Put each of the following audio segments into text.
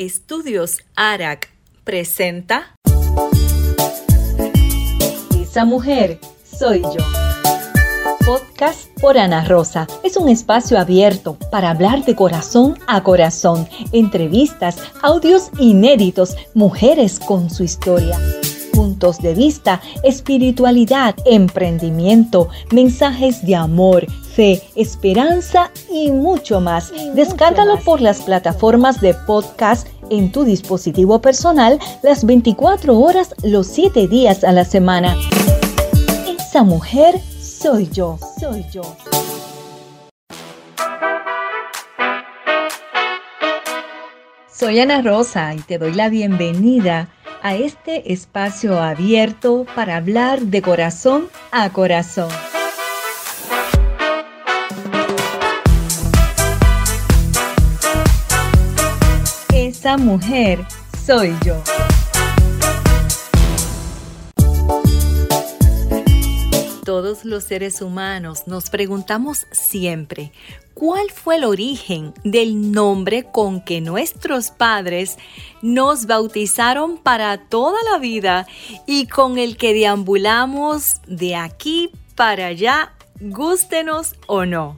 Estudios ARAC presenta Esa mujer soy yo. Podcast por Ana Rosa. Es un espacio abierto para hablar de corazón a corazón, entrevistas, audios inéditos, mujeres con su historia puntos de vista, espiritualidad, emprendimiento, mensajes de amor, fe, esperanza y mucho más. Descárgalo por las plataformas de podcast en tu dispositivo personal las 24 horas, los 7 días a la semana. Esa mujer soy yo, soy yo. Soy Ana Rosa y te doy la bienvenida a este espacio abierto para hablar de corazón a corazón. Esa mujer soy yo. Todos los seres humanos nos preguntamos siempre, ¿cuál fue el origen del nombre con que nuestros padres nos bautizaron para toda la vida y con el que deambulamos de aquí para allá, gústenos o no?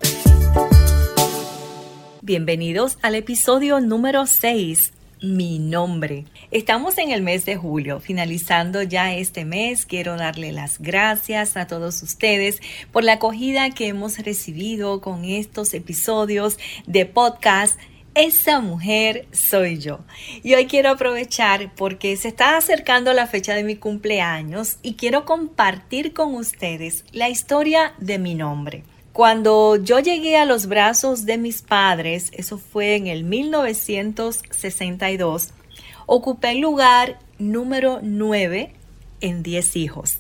Bienvenidos al episodio número 6 mi nombre. Estamos en el mes de julio, finalizando ya este mes. Quiero darle las gracias a todos ustedes por la acogida que hemos recibido con estos episodios de podcast. Esa mujer soy yo. Y hoy quiero aprovechar porque se está acercando la fecha de mi cumpleaños y quiero compartir con ustedes la historia de mi nombre. Cuando yo llegué a los brazos de mis padres, eso fue en el 1962, ocupé el lugar número 9 en 10 hijos.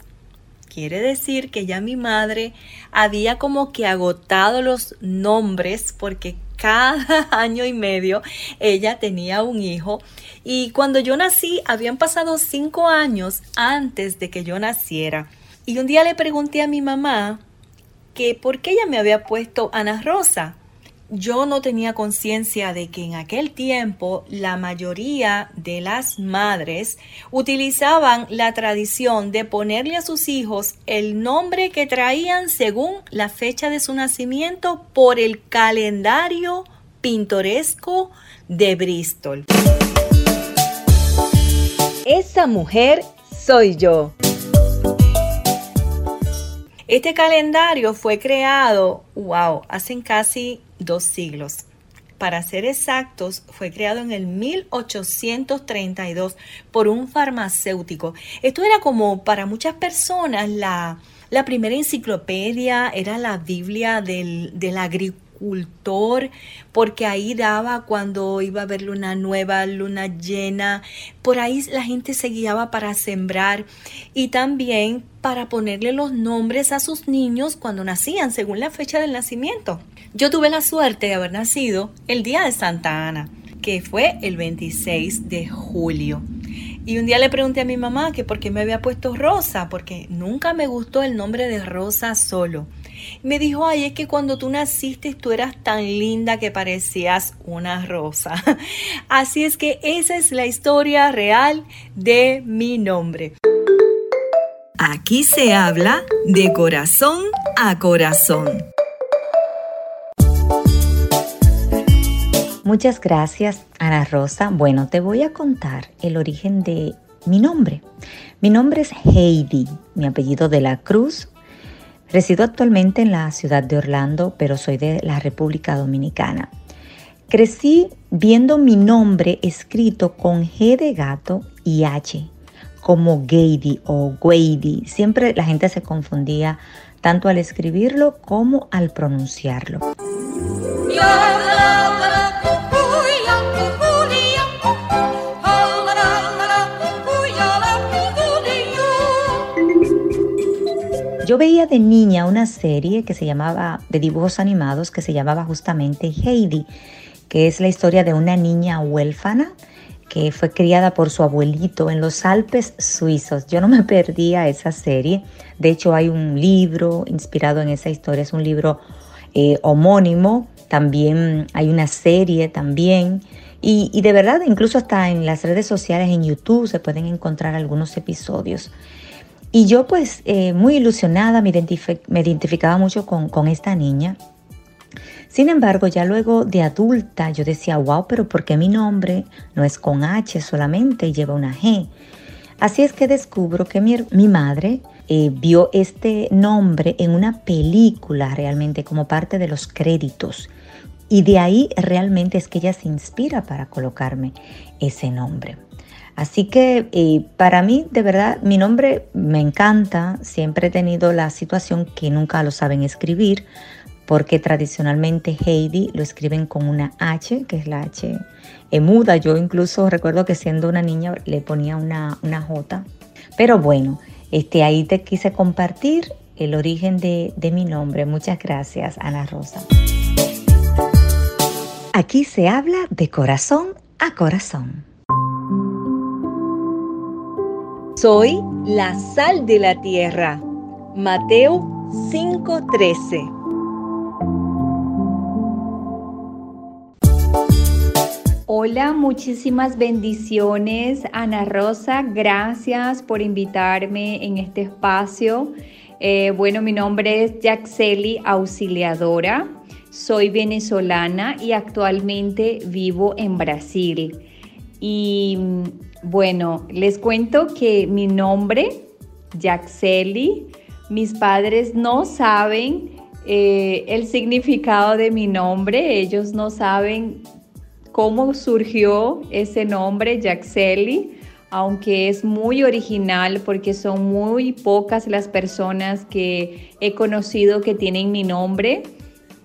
Quiere decir que ya mi madre había como que agotado los nombres porque cada año y medio ella tenía un hijo y cuando yo nací habían pasado cinco años antes de que yo naciera. Y un día le pregunté a mi mamá que por qué ella me había puesto Ana Rosa. Yo no tenía conciencia de que en aquel tiempo la mayoría de las madres utilizaban la tradición de ponerle a sus hijos el nombre que traían según la fecha de su nacimiento por el calendario pintoresco de Bristol. Esa mujer soy yo. Este calendario fue creado, wow, hace casi dos siglos. Para ser exactos, fue creado en el 1832 por un farmacéutico. Esto era como para muchas personas la, la primera enciclopedia, era la Biblia del, del porque ahí daba cuando iba a haber luna nueva, luna llena, por ahí la gente se guiaba para sembrar y también para ponerle los nombres a sus niños cuando nacían, según la fecha del nacimiento. Yo tuve la suerte de haber nacido el día de Santa Ana, que fue el 26 de julio. Y un día le pregunté a mi mamá que por qué me había puesto Rosa, porque nunca me gustó el nombre de Rosa solo. Me dijo, ay, es que cuando tú naciste tú eras tan linda que parecías una rosa. Así es que esa es la historia real de mi nombre. Aquí se habla de corazón a corazón. Muchas gracias, Ana Rosa. Bueno, te voy a contar el origen de mi nombre. Mi nombre es Heidi, mi apellido de la Cruz. Resido actualmente en la ciudad de Orlando, pero soy de la República Dominicana. Crecí viendo mi nombre escrito con G de gato y H, como Gady o Guady. Siempre la gente se confundía tanto al escribirlo como al pronunciarlo. Yo veía de niña una serie que se llamaba, de dibujos animados, que se llamaba justamente Heidi, que es la historia de una niña huérfana que fue criada por su abuelito en los Alpes suizos. Yo no me perdía esa serie. De hecho, hay un libro inspirado en esa historia, es un libro eh, homónimo. También hay una serie también Y, de verdad, incluso hasta en las redes sociales, en YouTube, se pueden encontrar algunos episodios. Y yo pues eh, muy ilusionada me, identificaba mucho con, con esta niña. Sin embargo, ya luego de adulta yo decía, wow, pero ¿por qué mi nombre no es con H solamente lleva una G? Así es que descubro que mi, mi madre eh, vio este nombre en una película realmente como parte de los créditos. Y de ahí realmente es que ella se inspira para colocarme ese nombre. Así que eh, para mí, de verdad, mi nombre me encanta. Siempre he tenido la situación que nunca lo saben escribir, porque tradicionalmente Heidi lo escriben con una H, que es la H muda. Yo incluso recuerdo que siendo una niña le ponía una, una J. Pero bueno, este, ahí te quise compartir el origen de, de mi nombre. Muchas gracias, Ana Rosa. Aquí se habla de corazón a corazón. Soy la sal de la tierra. Mateo 5:13. Hola, muchísimas bendiciones, Ana Rosa. Gracias por invitarme en este espacio. Eh, bueno, mi nombre es Yaxeli Auxiliadora. Soy venezolana y actualmente vivo en Brasil. Y bueno, les cuento que mi nombre, Yaxeli, mis padres no saben eh, el significado de mi nombre, ellos no saben cómo surgió ese nombre, Yaxeli, aunque es muy original porque son muy pocas las personas que he conocido que tienen mi nombre.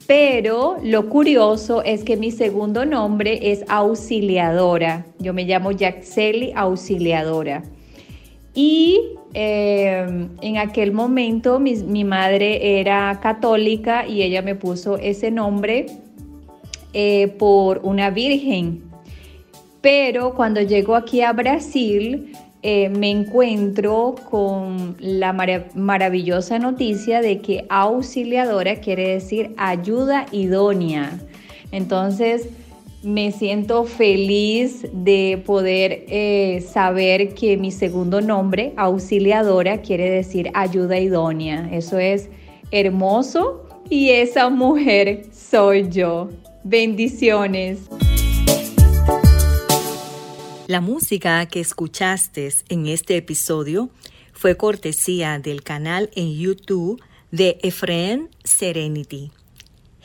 Pero lo curioso es que mi segundo nombre es auxiliadora. Yo me llamo Yaxeli Auxiliadora. Y em, en aquel momento mi, mi madre era católica y ella me puso ese nombre eh, por una virgen. Pero cuando llego aquí a Brasil, eh, me encuentro con la maravillosa noticia de que auxiliadora quiere decir ayuda idónea. Entonces, me siento feliz de poder eh, saber que mi segundo nombre, auxiliadora, quiere decir ayuda idónea. Eso es hermoso y esa mujer soy yo. Bendiciones. La música que escuchaste en este episodio fue cortesía del canal en YouTube de Efraín Serenity.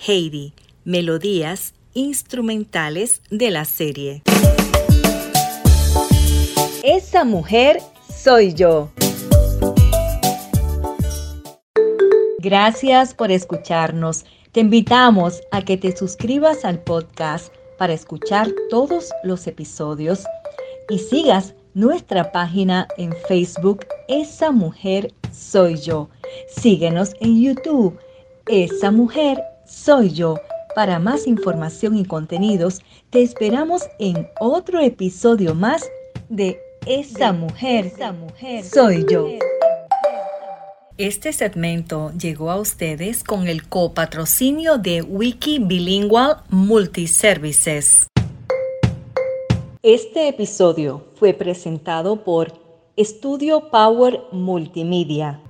Heidi, melodías instrumentales de la serie. Esa mujer soy yo. Gracias por escucharnos. Te invitamos a que te suscribas al podcast para escuchar todos los episodios y sigas nuestra página en Facebook Esa Mujer Soy Yo. Síguenos en YouTube Esa Mujer Soy Yo. Para más información y contenidos, te esperamos en otro episodio más de Esa Mujer, Esa Mujer Soy Yo. Este segmento llegó a ustedes con el copatrocinio de Wiki Bilingual Multiservices. Este episodio fue presentado por Estudio Power Multimedia.